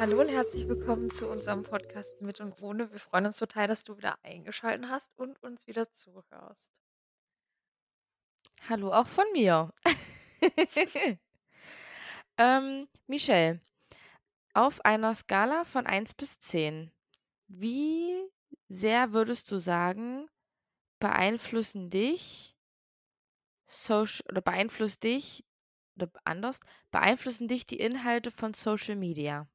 Hallo und herzlich willkommen zu unserem Podcast mit und ohne. Wir freuen uns total, dass du wieder eingeschaltet hast und uns wieder zuhörst. Hallo auch von mir. ähm, Michelle, auf einer Skala von 1 bis 10, wie sehr würdest du sagen, beeinflussen dich Social oder beeinflusst dich oder anders, beeinflussen dich die Inhalte von Social Media?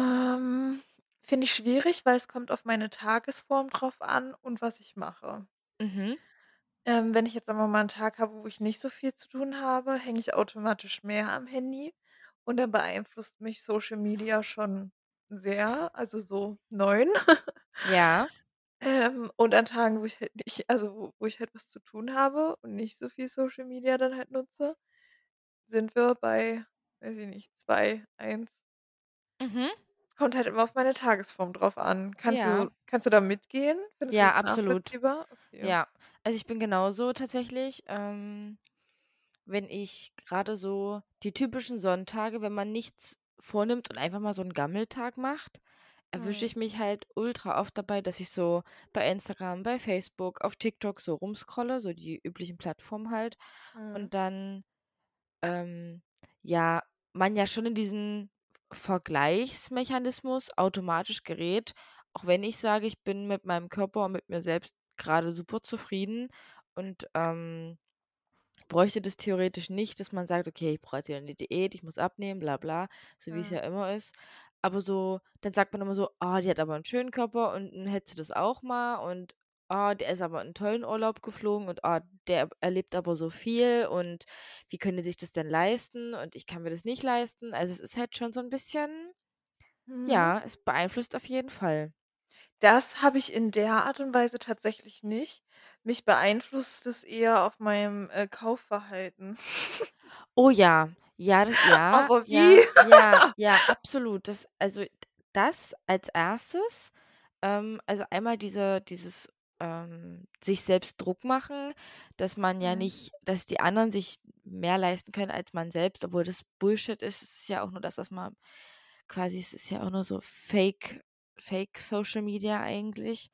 Ähm, finde ich schwierig, weil es kommt auf meine Tagesform drauf an und was ich mache. Mhm. Ähm, wenn ich jetzt wir mal 'n Tag habe, wo ich nicht so viel zu tun habe, hänge ich automatisch mehr am Handy und dann beeinflusst mich Social Media schon sehr, also so 9. Ja. Ähm, und an Tagen, wo ich halt nicht also wo wo ich halt was zu tun habe und nicht so viel Social Media dann halt nutze, sind wir bei, weiß ich nicht, 2, 1. Mhm. Kommt halt immer auf meine Tagesform drauf an. Kannst Ja. du kannst du da mitgehen? Findest du Ja, das absolut. nachvollziehbar? Okay. Ja. Also, ich bin genauso tatsächlich, ähm, wenn ich grade so die typischen Sonntage, wenn man nichts vornimmt und einfach mal so 'n Gammeltag macht, erwische Mhm. ich mich halt ultra oft dabei, dass ich so bei Instagram, bei Facebook, auf TikTok so rumscrolle, so die üblichen Plattformen halt. Mhm. Und dann, ähm, ja, man ja schon in diesen Vergleichsmechanismus automatisch gerät, auch wenn ich sage, ich bin mit meinem Körper und mit mir selbst grade super zufrieden und, ähm, bräuchte das theoretisch nicht, dass man sagt: „Okay, ich brauche jetzt wieder 'ne Diät, ich muss abnehmen, bla bla“, so wie's Mhm. ja immer ist. Aber so dann sagt man immer so: „Ah, die hat aber 'n schönen Körper und, hättest du das auch mal und, ah, der ist aber in tollen Urlaub geflogen und, ah, der erlebt aber so viel und wie können die sich das denn leisten und ich kann mir das nicht leisten?“ Also, es ist halt schon so 'n bisschen Mhm. ja, es beeinflusst auf jeden Fall. Das habe ich in der Art und Weise tatsächlich nicht. Mich beeinflusst es eher auf meinem, äh, Kaufverhalten. Oh ja, ja, das ja, Aber wie? ja, ja, ja, absolut. Das also, das als 1. Ähm, also, einmal diese dieses, ähm, sich selbst Druck machen, dass man ja Mhm. nicht dass die anderen sich mehr leisten können als man selbst, obwohl das Bullshit ist. Es ist ja auch nur das, was man quasi es ist ja auch nur so Fake Fake Social Media eigentlich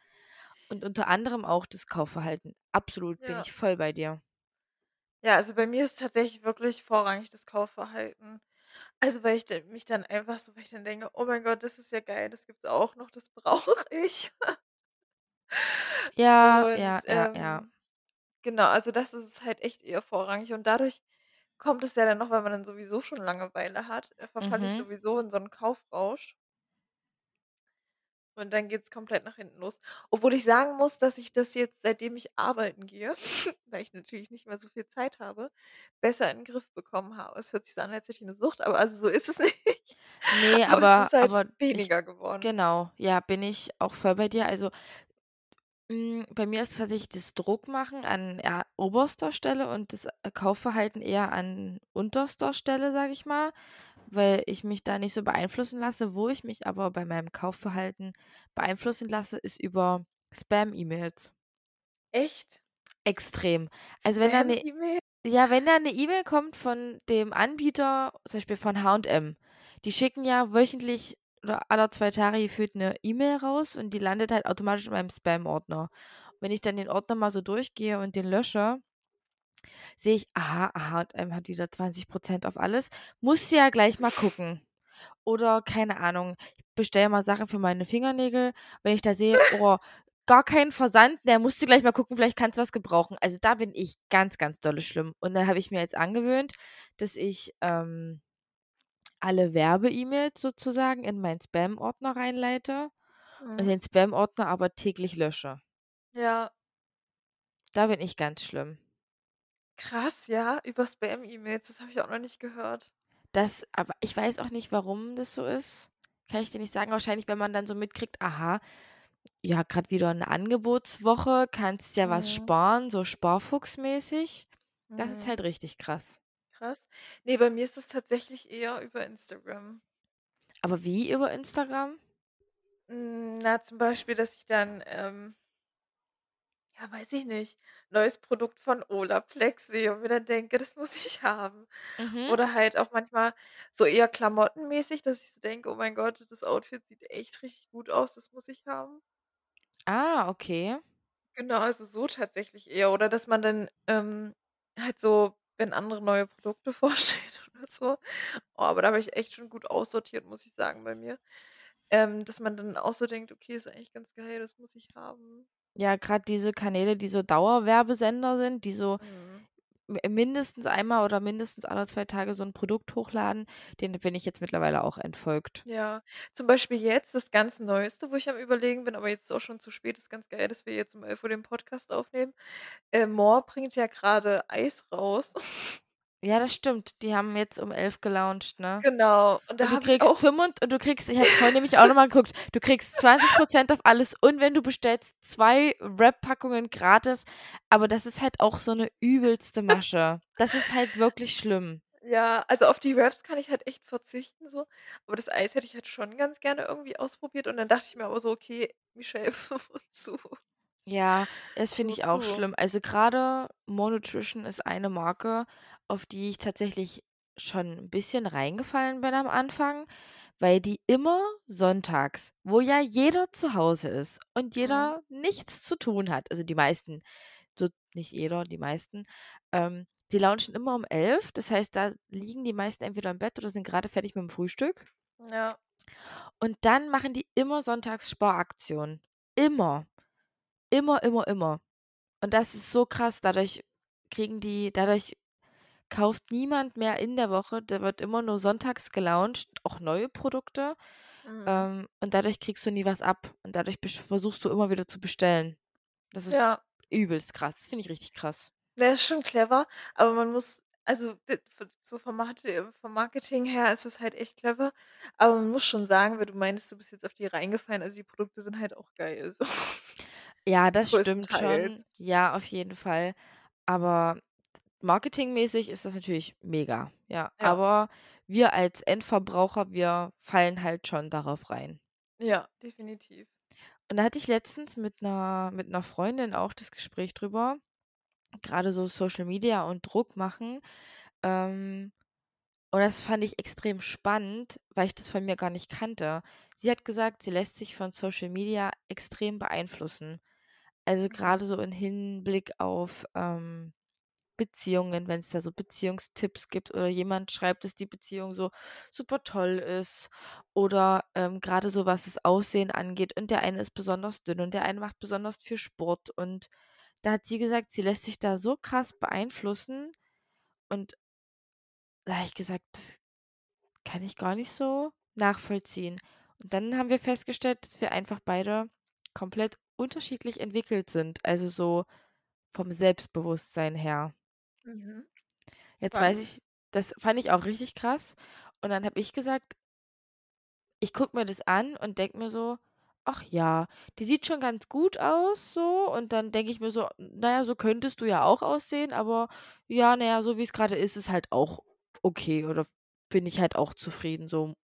und unter anderem auch das Kaufverhalten. Absolut, bin Ja. ich voll bei dir. Ja, also, bei mir ist tatsächlich wirklich vorrangig das Kaufverhalten. Also, weil ich mich dann einfach so weil ich dann denke: „Oh mein Gott, das ist ja geil, das gibt's auch noch, das brauche ich.“ Ja, Und, ja, ja, ja. ähm, genau, also, das ist halt echt eher vorrangig und dadurch kommt es ja dann noch, weil man dann sowieso schon Langeweile hat, äh, verfalle ich Mhm. sowieso in so 'n Kaufrausch. Und dann geht's komplett nach hinten los. Obwohl ich sagen muss, dass ich das jetzt, seitdem ich arbeiten gehe, weil ich natürlich nicht mehr so viel Zeit habe, besser in 'n Griff bekommen habe. Es hört sich so an, als hätte ich 'ne Sucht, aber also, so ist es nicht. Ne, Aber es aber ist halt aber ich weniger geworden. genau, ja, bin ich auch voll bei dir. Also, hm, bei mir ist tatsächlich das Druckmachen an, oberster Stelle und das, äh, Kaufverhalten eher an unterster Stelle, sage ich mal, weil ich mich da nicht so beeinflussen lasse. Wo ich mich aber bei meinem Kaufverhalten beeinflussen lasse, ist über Spam-E-Mails. Echt? Extrem. Also, wenn da 'ne Spam-E-Mail? ja, wenn da 'ne E-Mail kommt von dem Anbieter, zum Beispiel von H&M, die schicken ja wöchentlich oder alle 2 Tage gefühlt 'ne E-Mail raus und die landet halt automatisch in meinem Spam-Ordner. Wenn ich dann den Ordner mal so durchgehe und den lösche sehe ich: „Aha, H&M hat wieder 20 % auf alles. Musst du ja gleich mal gucken.“ Oder keine Ahnung, ich bestelle mal Sachen für meine Fingernägel. Wenn ich da sehe: „Oh, gar kein Versand, na, musst du gleich mal gucken, vielleicht kannst du was gebrauchen.“ Also, da bin ich ganz, ganz dolle schlimm. Und dann habe ich mir jetzt angewöhnt, dass ich, ähm, alle Werbe-E-Mails sozusagen in meinen Spam-Ordner reinleite und Mhm. den Spam-Ordner aber täglich lösche. Ja. Da bin ich ganz schlimm. Krass, ja, über Spam-E-Mails, das habe ich auch noch nicht gehört. Das aber ich weiß auch nicht, warum das so ist. Kann ich dir nicht sagen. Wahrscheinlich, wenn man dann so mitkriegt: „Aha, ja, grad wieder 'ne Angebotswoche, kannst ja was Mhm. sparen“, so sparfuchsmäßig. Das ist Mhm. halt richtig krass. Krass. Ne, bei mir ist es tatsächlich eher über Instagram. Aber wie über Instagram? Hm, na, zum Beispiel, dass ich dann, ähm Ja, weiß ich nicht. Neues Produkt von Olaplex sehe und mir dann denke: „Das muss ich haben.“ Mhm. Oder halt auch manchmal so eher klamottenmäßig, dass ich so denke: „Oh mein Gott, das Outfit sieht echt richtig gut aus, das muss ich haben.“ Ah, okay. Genau, also so tatsächlich eher. Oder dass man dann, ähm, halt so, wenn andere neue Produkte vorstellen oder so oh, aber da habe ich echt schon gut aussortiert, muss ich sagen bei mir. Ähm, dass man dann auch so denkt: „Okay, ist eigentlich ganz geil, das muss ich haben.“ Ja, grad diese Kanäle, die so Dauerwerbesender sind, die so Mhm. Mi mindestens einmal oder mindestens alle 2 Tage so 'n Produkt hochladen, denen bin ich jetzt mittlerweile auch entfolgt. Ja, zum Beispiel jetzt das ganz Neueste, wo ich am Überlegen bin, aber jetzt ist auch schon zu spät, ist ganz geil, dass wir jetzt um 11:00 den Podcast aufnehmen. Äh, More bringt ja grade Eis raus. Ja, das stimmt. Die haben jetzt um 11 gelauncht, ne? Genau, und da Und du ich kriegst auch fünfund und du kriegst ich habe vorhin nämlich auch noch mal geguckt, du kriegst 20 % auf alles und wenn du bestellst, 2 Wrap-Packungen gratis, aber das ist halt auch so 'ne übelste Masche. Das ist halt wirklich schlimm. Ja, also auf die Wraps kann ich halt echt verzichten so, aber das Eis hätte ich halt schon ganz gerne irgendwie ausprobiert und dann dachte ich mir aber so: „Okay, Michelle, wozu?“ Ja, das finde ich auch schlimm. Also, grade More Nutrition ist eine Marke, auf die ich tatsächlich schon 'n bisschen reingefallen bin am Anfang, weil die immer sonntags, wo ja jeder zu Hause ist und Mhm. jeder nichts zu tun hat, also die meisten, so nicht jeder, die meisten, ähm, die launchen immer um 11. Das heißt, da liegen die meisten entweder im Bett oder sind grade fertig mit'm Frühstück. Ja. Und dann machen die immer sonntags Sparaktionen. Immer. Immer, immer, immer. Und das ist so krass. Dadurch kriegen die dadurch kauft niemand mehr in der Woche. Da wird immer nur sonntags gelauncht, auch neue Produkte. Mhm. Ähm, und dadurch kriegst du nie was ab. Und dadurch versuchst du immer wieder zu bestellen. Das ist Ja. übelst krass. Das finde ich richtig krass. Der ist schon clever, aber man muss also so vom Marketing her ist es halt echt clever, aber man muss schon sagen, weil du meintest, du bist jetzt auf die reingefallen, also die Produkte sind halt auch geil so. Ja, das stimmt schon. Ja, auf jeden Fall. Aber marketingmäßig ist das natürlich mega, ja. Ja. Aber wir als Endverbraucher, wir fallen halt schon darauf rein. Ja, definitiv. Und da hatte ich letztens mit 'ner mit 'ner Freundin auch das Gespräch drüber, grade so Social Media und Druck machen. Ähm, und das fand ich extrem spannend, weil ich das von mir gar nicht kannte. Sie hat gesagt, sie lässt sich von Social Media extrem beeinflussen. Also, Mhm. grade so in Hinblick auf, ähm, Beziehungen, wenn's da so Beziehungstipps gibt oder jemand schreibt, dass die Beziehung so super toll ist oder, ähm, grade so was das Aussehen angeht und der eine ist besonders dünn und der eine macht besonders viel Sport. Und da hat sie gesagt, sie lässt sich da so krass beeinflussen und da habe ich gesagt: „Das kann ich gar nicht so nachvollziehen.“ Und dann haben wir festgestellt, dass wir einfach beide komplett unterschiedlich entwickelt sind, also so vom Selbstbewusstsein her. Mhm. Jetzt weiß Spannend. ich das fand ich auch richtig krass. Und dann habe ich gesagt ich gucke mir das an und denke mir so: „Ach ja, die sieht schon ganz gut aus so.“ Und dann denke ich mir so: „Na ja, so könntest du ja auch aussehen, aber ja, na ja, so wie's grade ist, ist halt auch okay oder bin ich halt auch zufrieden so.“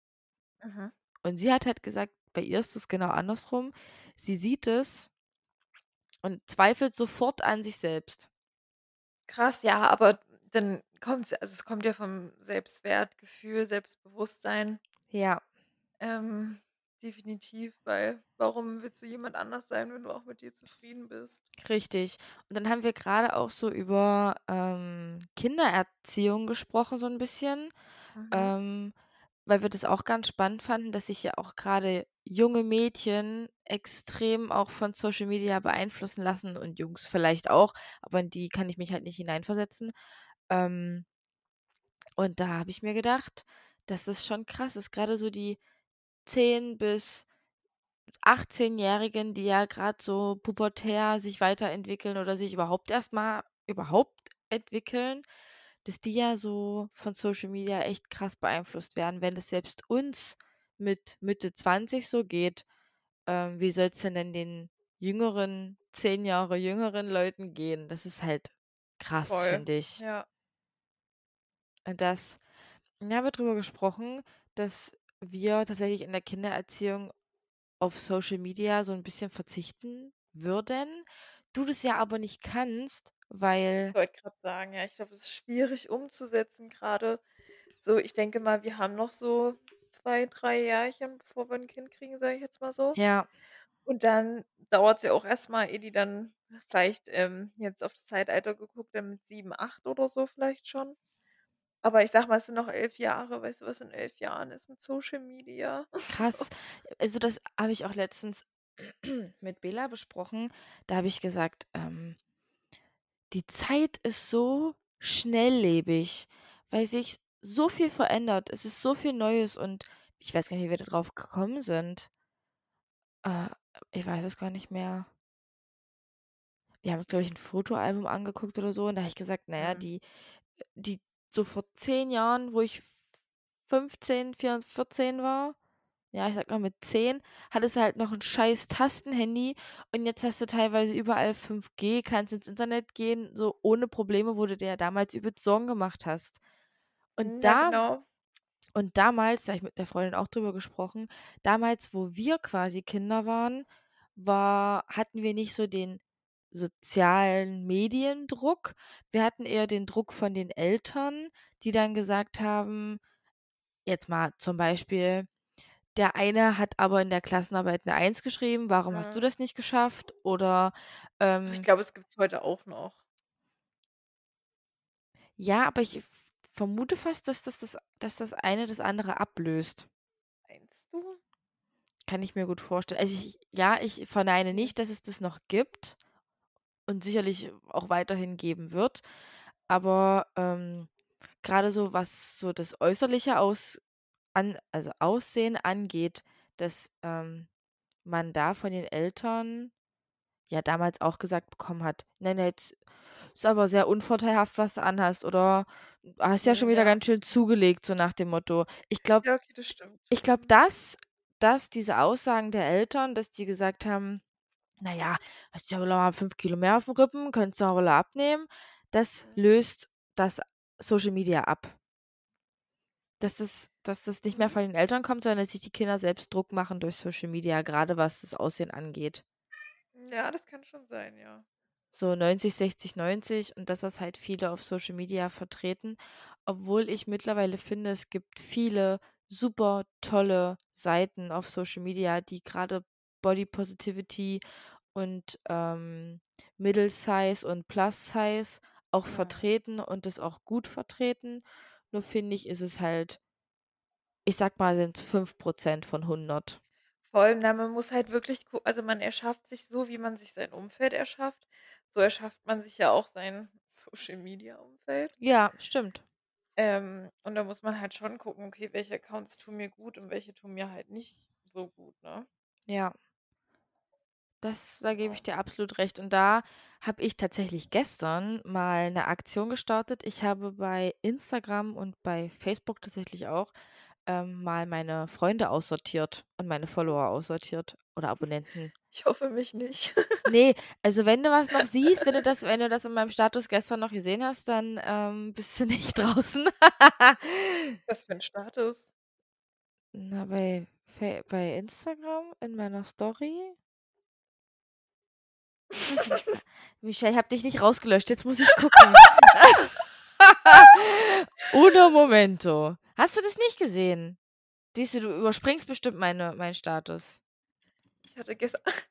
Mhm. Und sie hat halt gesagt, bei ihr ist es genau andersrum. Sie sieht es und zweifelt sofort an sich selbst. Krass, ja, aber dann kommt's also, es kommt ja vom Selbstwertgefühl, Selbstbewusstsein. Ja. Ähm, definitiv, weil warum willst du jemand anders sein, wenn du auch mit dir zufrieden bist? Richtig. Und dann haben wir grade auch so über, ähm, Kindererziehung gesprochen so 'n bisschen, Mhm. ähm, weil wir das auch ganz spannend fanden, dass sich ja auch grade junge Mädchen extrem auch von Social Media beeinflussen lassen und Jungs vielleicht auch, aber in die kann ich mich halt nicht hineinversetzen. Ähm und da habe ich mir gedacht, dass es schon krass ist, grade so die 10 bis 18-Jährigen, die ja grad so pubertär sich weiterentwickeln oder sich überhaupt erst mal überhaupt entwickeln, dass die ja so von Social Media echt krass beeinflusst werden. Wenn das selbst uns mit Mitte 20 so geht, ähm, wie soll's denn denn den jüngeren 10 Jahre jüngeren Leuten gehen? Das ist halt krass, finde ich. ja. Und das da haben wir drüber gesprochen, dass wir tatsächlich in der Kindererziehung auf Social Media so 'n bisschen verzichten würden. du das ja aber nicht kannst, Ich weil wollte grad sagen, ja, ich glaube, es ist schwierig umzusetzen grade. So, ich denke mal, wir haben noch so 2, 3 Jährchen, bevor wir 'n Kind kriegen, sage ich jetzt mal so. Ja. Und dann dauert's ja auch erst mal, ehe die dann vielleicht, ähm, jetzt aufs Zeitalter geguckt, dann mit 7, 8 oder so vielleicht schon. Aber ich sage mal, es sind noch 11 Jahre. Weißt du, was in 11 Jahren ist mit Social Media? Krass. Also, das habe ich auch letztens mit Bela besprochen. Da habe ich gesagt, ähm die Zeit ist so schnelllebig, weil sich so viel verändert. Es ist so viel Neues und ich weiß gar nicht, wie wir da drauf gekommen sind. Äh, ich weiß es gar nicht mehr. Wir haben uns, glaube ich, 'n Fotoalbum angeguckt oder so und da habe ich gesagt: „Na ja, Mhm. die die so vor 10 Jahren, wo ich f 15, vier 14 war, ja, ich sage mal mit 10, hattest du halt noch 'n scheiß Tastenhandy und jetzt hast du teilweise überall 5G, kannst ins Internet gehen, so ohne Probleme, wo du dir ja damals übelst Sorgen gemacht hast. Und ja, da genau. und damals, da habe ich mit der Freundin auch drüber gesprochen, damals, wo wir quasi Kinder waren, war hatten wir nicht so den sozialen Mediendruck. Wir hatten eher den Druck von den Eltern, die dann gesagt haben jetzt mal zum Beispiel: „Der eine hat aber in der Klassenarbeit 'ne Eins geschrieben, warum hast du das nicht geschafft?“ Oder, Aber ich ähm glaube, es gibt's heute auch noch. Ja, aber ich vermute fast, dass das das dass das eine das andere ablöst. Meinst du? Kann ich mir gut vorstellen. Also, ich ja, ich verneine nicht, dass es das noch gibt und sicherlich auch weiterhin geben wird. Aber, ähm, grade so, was so das Äußerliche aus an also, Aussehen angeht, dass, ähm, man da von den Eltern ja damals auch gesagt bekommen hat: „Ne, ne, jetzt ist aber sehr unvorteilhaft, was du anhast“, oder „hast ja schon wieder ja. ganz schön zugelegt“, so nach dem Motto. Ich glaube Ja, okay, das stimmt. ich glaube, dass dass diese Aussagen der Eltern, dass die gesagt haben: „Na ja, hast ja wohl mal 5 Kilo mehr auf'm Rippen, könntest du wolle abnehmen“, das Mhm. löst das Social Media ab. Dass das dass das nicht mehr Mhm. von den Eltern kommt, sondern dass sich die Kinder selbst Druck machen durch Social Media, grade was das Aussehen angeht. Ja, das kann schon sein, ja. So 90, 60, 90 und das, was halt viele auf Social Media vertreten. Obwohl ich mittlerweile finde, es gibt viele super tolle Seiten auf Social Media, die grade Body Positivity und, ähm, Middle Size und Plus Size auch Mhm. vertreten und das auch gut vertreten. Nur finde ich, ist es halt ich sage mal, sind's 5 % von 100. Vor allem, na, man muss halt wirklich also, man erschafft sich so, wie man sich sein Umfeld erschafft, so erschafft man sich ja auch sein Social Media Umfeld. Ja, stimmt. Ähm, und da muss man halt schon gucken: „Okay, welche Accounts tun mir gut und welche tun mir halt nicht so gut“, ne? Ja. Das da gebe ich dir absolut recht. Und da habe ich tatsächlich gestern mal 'ne Aktion gestartet. Ich habe bei Instagram und bei Facebook tatsächlich auch, ähm, mal meine Freunde aussortiert und meine Follower aussortiert oder Abonnenten. Ich hoffe, mich nicht. Ne, also, wenn du was noch siehst, wenn du das wenn du das in meinem Status gestern noch gesehen hast, dann, ähm, bist du nicht draußen. Was für 'n Status? Na, bei Fa bei Instagram in meiner Story. Ah, Michelle, ich habe dich nicht rausgelöscht, jetzt muss ich gucken. Uno momento. Hast du das nicht gesehen? Siehst du, du überspringst bestimmt meine meinen Status. Ich hatte gest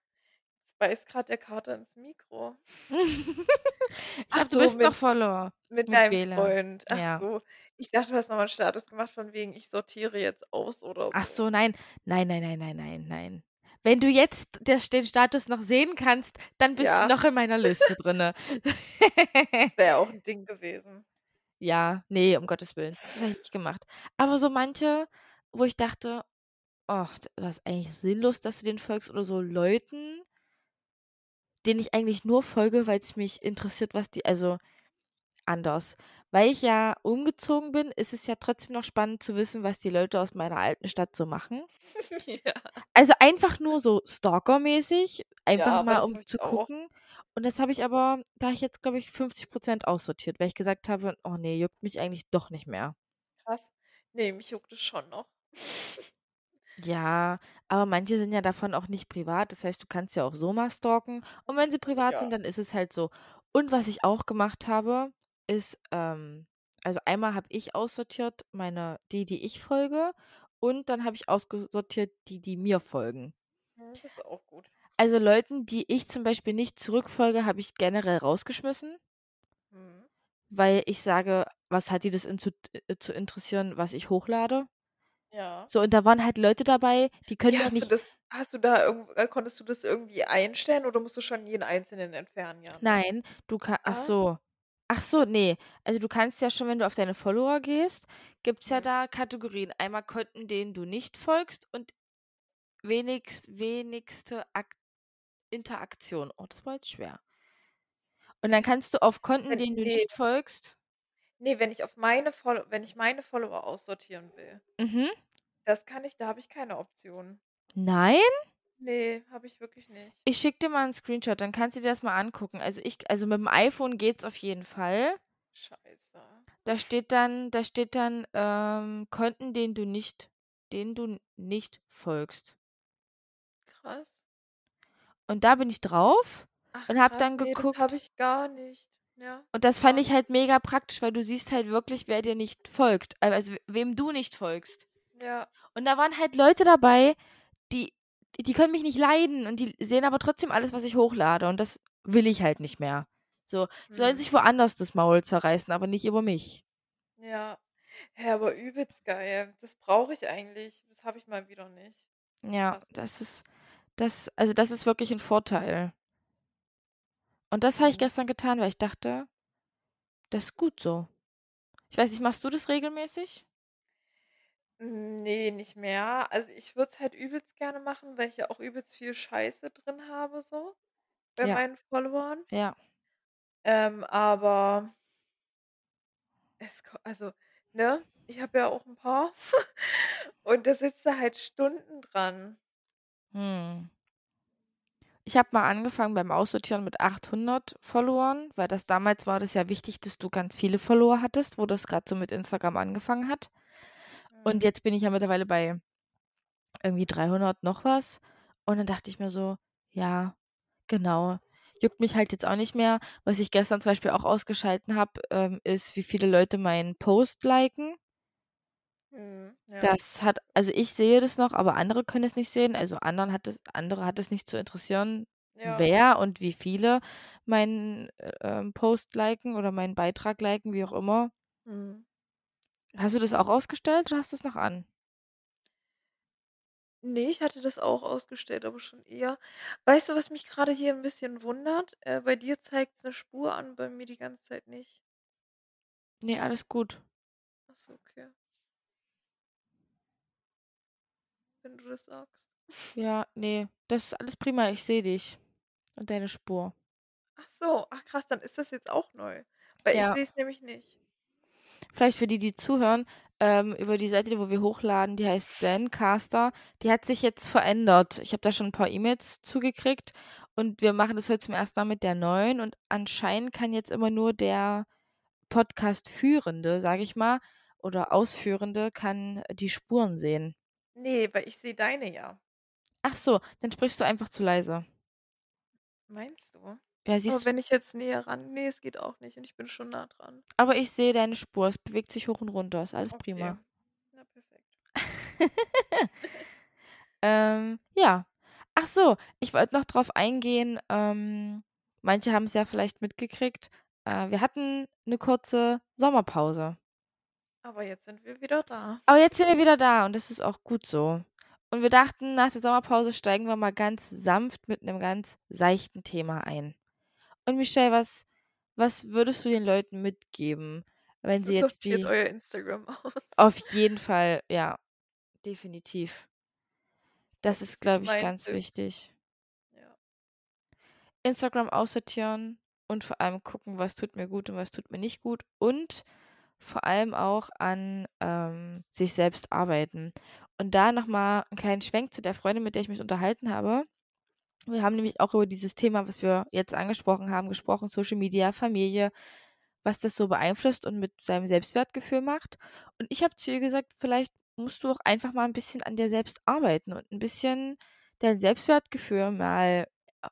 jetzt beißt grad der Kater ins Mikro. Ich Ach glaube, du so, bist noch mit Follower mit mit deinem Bela. Freund. Ach Ja. so. Ich dachte, du hast noch mal 'n Status gemacht von wegen: „Ich sortiere jetzt aus“ oder Ach so. so, nein. Nein, nein, nein, nein, nein, nein. Wenn du jetzt den Status noch sehen kannst, dann bist du Ja. noch in meiner Liste drinne. Das wäre ja auch 'n Ding gewesen. Ja, ne, um Gottes Willen. Das habe ich nicht gemacht. Aber so manche, wo ich dachte: „Och, d das ist eigentlich sinnlos, dass du denen folgst“ oder so Leuten denen ich eigentlich nur folge, weil's mich interessiert, was die also, anders. Weil ich ja umgezogen bin, ist es ja trotzdem noch spannend zu wissen, was die Leute aus meiner alten Stadt so machen. Ja. Also, einfach nur so stalkermäßig, einfach Ja, mal, um zu ich auch. gucken. Und das habe ich aber da ich jetzt, glaube ich, 50 % aussortiert, weil ich gesagt habe: „Oh ne, juckt mich eigentlich doch nicht mehr.“ Krass. Ne, mich juckt es schon noch. Ja, aber manche sind ja davon auch nicht privat. Das heißt, du kannst ja auch so mal stalken und wenn sie privat Ja. sind, dann ist es halt so. Und was ich auch gemacht habe, ist, ähm also einmal habe ich aussortiert meine die, die ich folge und dann habe ich ausgesortiert die, die mir folgen. Mhm, das ist auch gut. Also Leuten, die ich zum Beispiel nicht zurückfolge, habe ich generell rausgeschmissen. Mhm. Weil ich sage: „Was hat die das in zu äh, zu interessieren, was ich hochlade?“ Ja. So, und da waren halt Leute dabei, die können mich hast du nicht das hast du da irgend äh, konntest du das irgendwie einstellen oder musst du schon jeden Einzelnen entfernen, ja, ne? Nein, du ka ach Ah. so. Ach so, ne. Also, du kannst ja schon, wenn du auf deine Follower gehst, gibt's ja Mhm. da Kategorien. Einmal Konten, denen du nicht folgst und wenigst wenigste Ak Interaktion. Oh, das war jetzt schwer. Und dann kannst du auf Konten, denen du ne. nicht folgst Ne, wenn ich auf meine Follo wenn ich meine Follower aussortieren will Mhm. das kann ich da habe ich keine Option. Nein? Ne, habe ich wirklich nicht. Ich schicke dir mal 'n Screenshot, dann kannst du dir das mal angucken. Also, ich also, mit'm iPhone geht's auf jeden Fall. Scheiße. Da steht dann da steht dann, ähm, Konten, denen du nicht denen du nicht folgst. Krass. Und da bin ich drauf Ach und habe dann ne, das habe geguckt ich gar nicht. Ja, und das fand ich halt mega praktisch, weil du siehst halt wirklich, wer dir nicht folgt, also, wem du nicht folgst. Ja. Und da waren halt Leute dabei, die die können mich nicht leiden und die sehen aber trotzdem alles, was ich hochlade und das will ich halt nicht mehr. So, sollen Mhm. sich woanders das Maul zerreißen, aber nicht über mich. Ja. Hä, aber übelst geil. Das brauche ich eigentlich. Das habe ich mal wieder nicht. Ja, das ist das also, das ist wirklich 'n Vorteil. Und das habe ich Mhm. gestern getan, weil ich dachte das ist gut so. Ich weiß nicht, machst du das regelmäßig? Hm, ne, nicht mehr. Also, ich würde es halt übelst gerne machen, weil ich ja auch übelst viel Scheiße drin habe so bei Ja. meinen Followern. Ja. Ähm, aber es ko also, ne, ich habe ja auch 'n paar und da sitzt du halt Stunden dran. Mhm. Ich habe mal angefangen beim Aussortieren mit 800 Followern, weil das damals war das ja wichtig, dass du ganz viele Follower hattest, wo das grad so mit Instagram angefangen hat. Und Mhm. jetzt bin ich ja mittlerweile bei irgendwie 300 noch was und dann dachte ich mir so: „Ja, genau, juckt mich halt jetzt auch nicht mehr.“ Was ich gestern zum Beispiel auch ausgeschalten habe, ähm, ist, wie viele Leute meinen Post liken. Mhm, ja. Das hat also, ich sehe das noch, aber andere können es nicht sehen. Also, anderen hat es andere hat es nicht zu interessieren, Ja. wer und wie viele meinen, äh, ähm, Post liken oder meinen Beitrag liken, wie auch immer. Mhm. Hast du das auch ausgestellt oder hast du's noch an? Ne, ich hatte das auch ausgestellt, aber schon eher. Weißt du, was mich grade hier 'n bisschen wundert? Äh, bei dir zeigt's 'ne Spur an, bei mir die ganze Zeit nicht. Ne, alles gut. Ach so, okay. Wenn du das sagst. Ja, ne, das ist alles prima. Ich sehe dich und deine Spur. Ach so, ach krass, dann ist das jetzt auch neu, weil ich Ja. sehe es nämlich nicht. Vielleicht für die, die zuhören, ähm, über die Seite, wo wir hochladen, die heißt Zencastr, die hat sich jetzt verändert. Ich habe da schon 'n paar E-Mails zu gekriegt und wir machen das heute zum 1. Mal mit der neuen und anscheinend kann jetzt immer nur der Podcast-Führende, sage ich mal, oder Ausführende kann die Spuren sehen. Ne, weil ich sehe deine ja. Ach so, dann sprichst du einfach zu leise. Meinst du? Ja, Aber siehst wenn ich jetzt näher ran ne, es geht auch nicht und ich bin schon nah dran. Aber ich sehe deine Spur. Es bewegt sich hoch und runter. Ist alles Okay. prima. Na perfekt. Ähm, ja. Ach so, ich wollte noch drauf eingehen, ähm, manche haben's ja vielleicht mitgekriegt, äh, wir hatten 'ne kurze Sommerpause. Aber jetzt sind wir wieder da. Aber jetzt sind wir wieder da und das ist auch gut so. Und wir dachten, nach der Sommerpause steigen wir mal ganz sanft mit 'nem ganz seichten Thema ein. Und Michelle, was was würdest du den Leuten mitgeben, wenn sie jetzt die euer Instagram aus. Auf jeden Fall, ja, definitiv. Das ist, glaube ich, ganz Tipp. wichtig. Ja. Instagram aussortieren und vor allem gucken, was tut mir gut und was tut mir nicht gut und vor allem auch an, ähm, sich selbst arbeiten. Und da noch mal 'n kleinen Schwenk zu der Freundin, mit der ich mich unterhalten habe. Wir haben nämlich auch über dieses Thema, was wir jetzt angesprochen haben, gesprochen, Social Media, Familie, was das so beeinflusst und mit seinem Selbstwertgefühl macht. Und ich habe zu ihr gesagt: „Vielleicht musst du auch einfach mal ein bisschen an dir selbst arbeiten und ein bisschen dein Selbstwertgefühl mal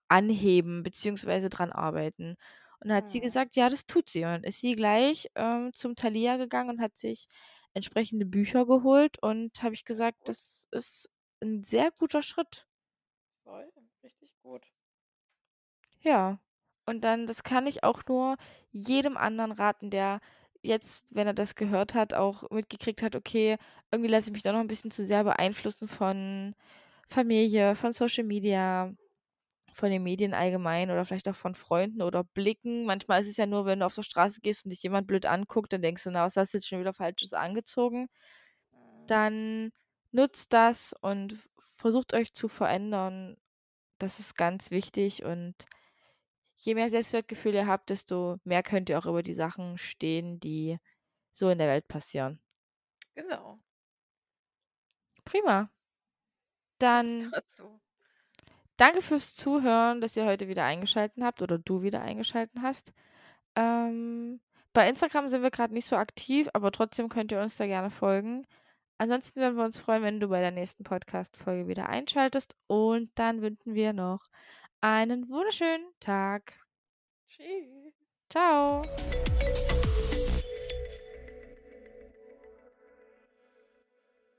anheben beziehungsweise dran arbeiten. Und dann hat sie Mhm. gesagt, ja, das tut sie. Und dann ist sie gleich, ähm, zum Thalia gegangen und hat sich entsprechende Bücher geholt und habe ich gesagt, das ist ein sehr guter Schritt. Toll, richtig gut. Ja. Und dann das kann ich auch nur jedem anderen raten, der jetzt, wenn er das gehört hat, auch mitgekriegt hat: „Okay, irgendwie lasse ich mich doch noch ein bisschen zu sehr beeinflussen von Familie, von Social Media, von den Medien allgemein oder vielleicht auch von Freunden oder Blicken.“ Manchmal ist es ja nur, wenn du auf der Straße gehst und dich jemand blöd anguckt, dann denkst du: „Na, was hast du jetzt schon wieder Falsches angezogen?“ Mhm. Dann nutzt das und versucht euch zu verändern. Das ist ganz wichtig und je mehr Selbstwertgefühl ihr habt, desto mehr könnt ihr auch über die Sachen stehen, die so in der Welt passieren. Genau, Prima. das Dann. Danke fürs Zuhören, dass ihr heute wieder eingeschalten habt oder du wieder eingeschalten hast. Ähm, bei Instagram sind wir gerade nicht so aktiv, aber trotzdem könnt ihr uns da gerne folgen. Ansonsten würden wir uns freuen, wenn du bei der nächsten Podcast-Folge wieder einschaltest und dann wünschen wir noch einen wunderschönen Tag. Tschüss. Ciao.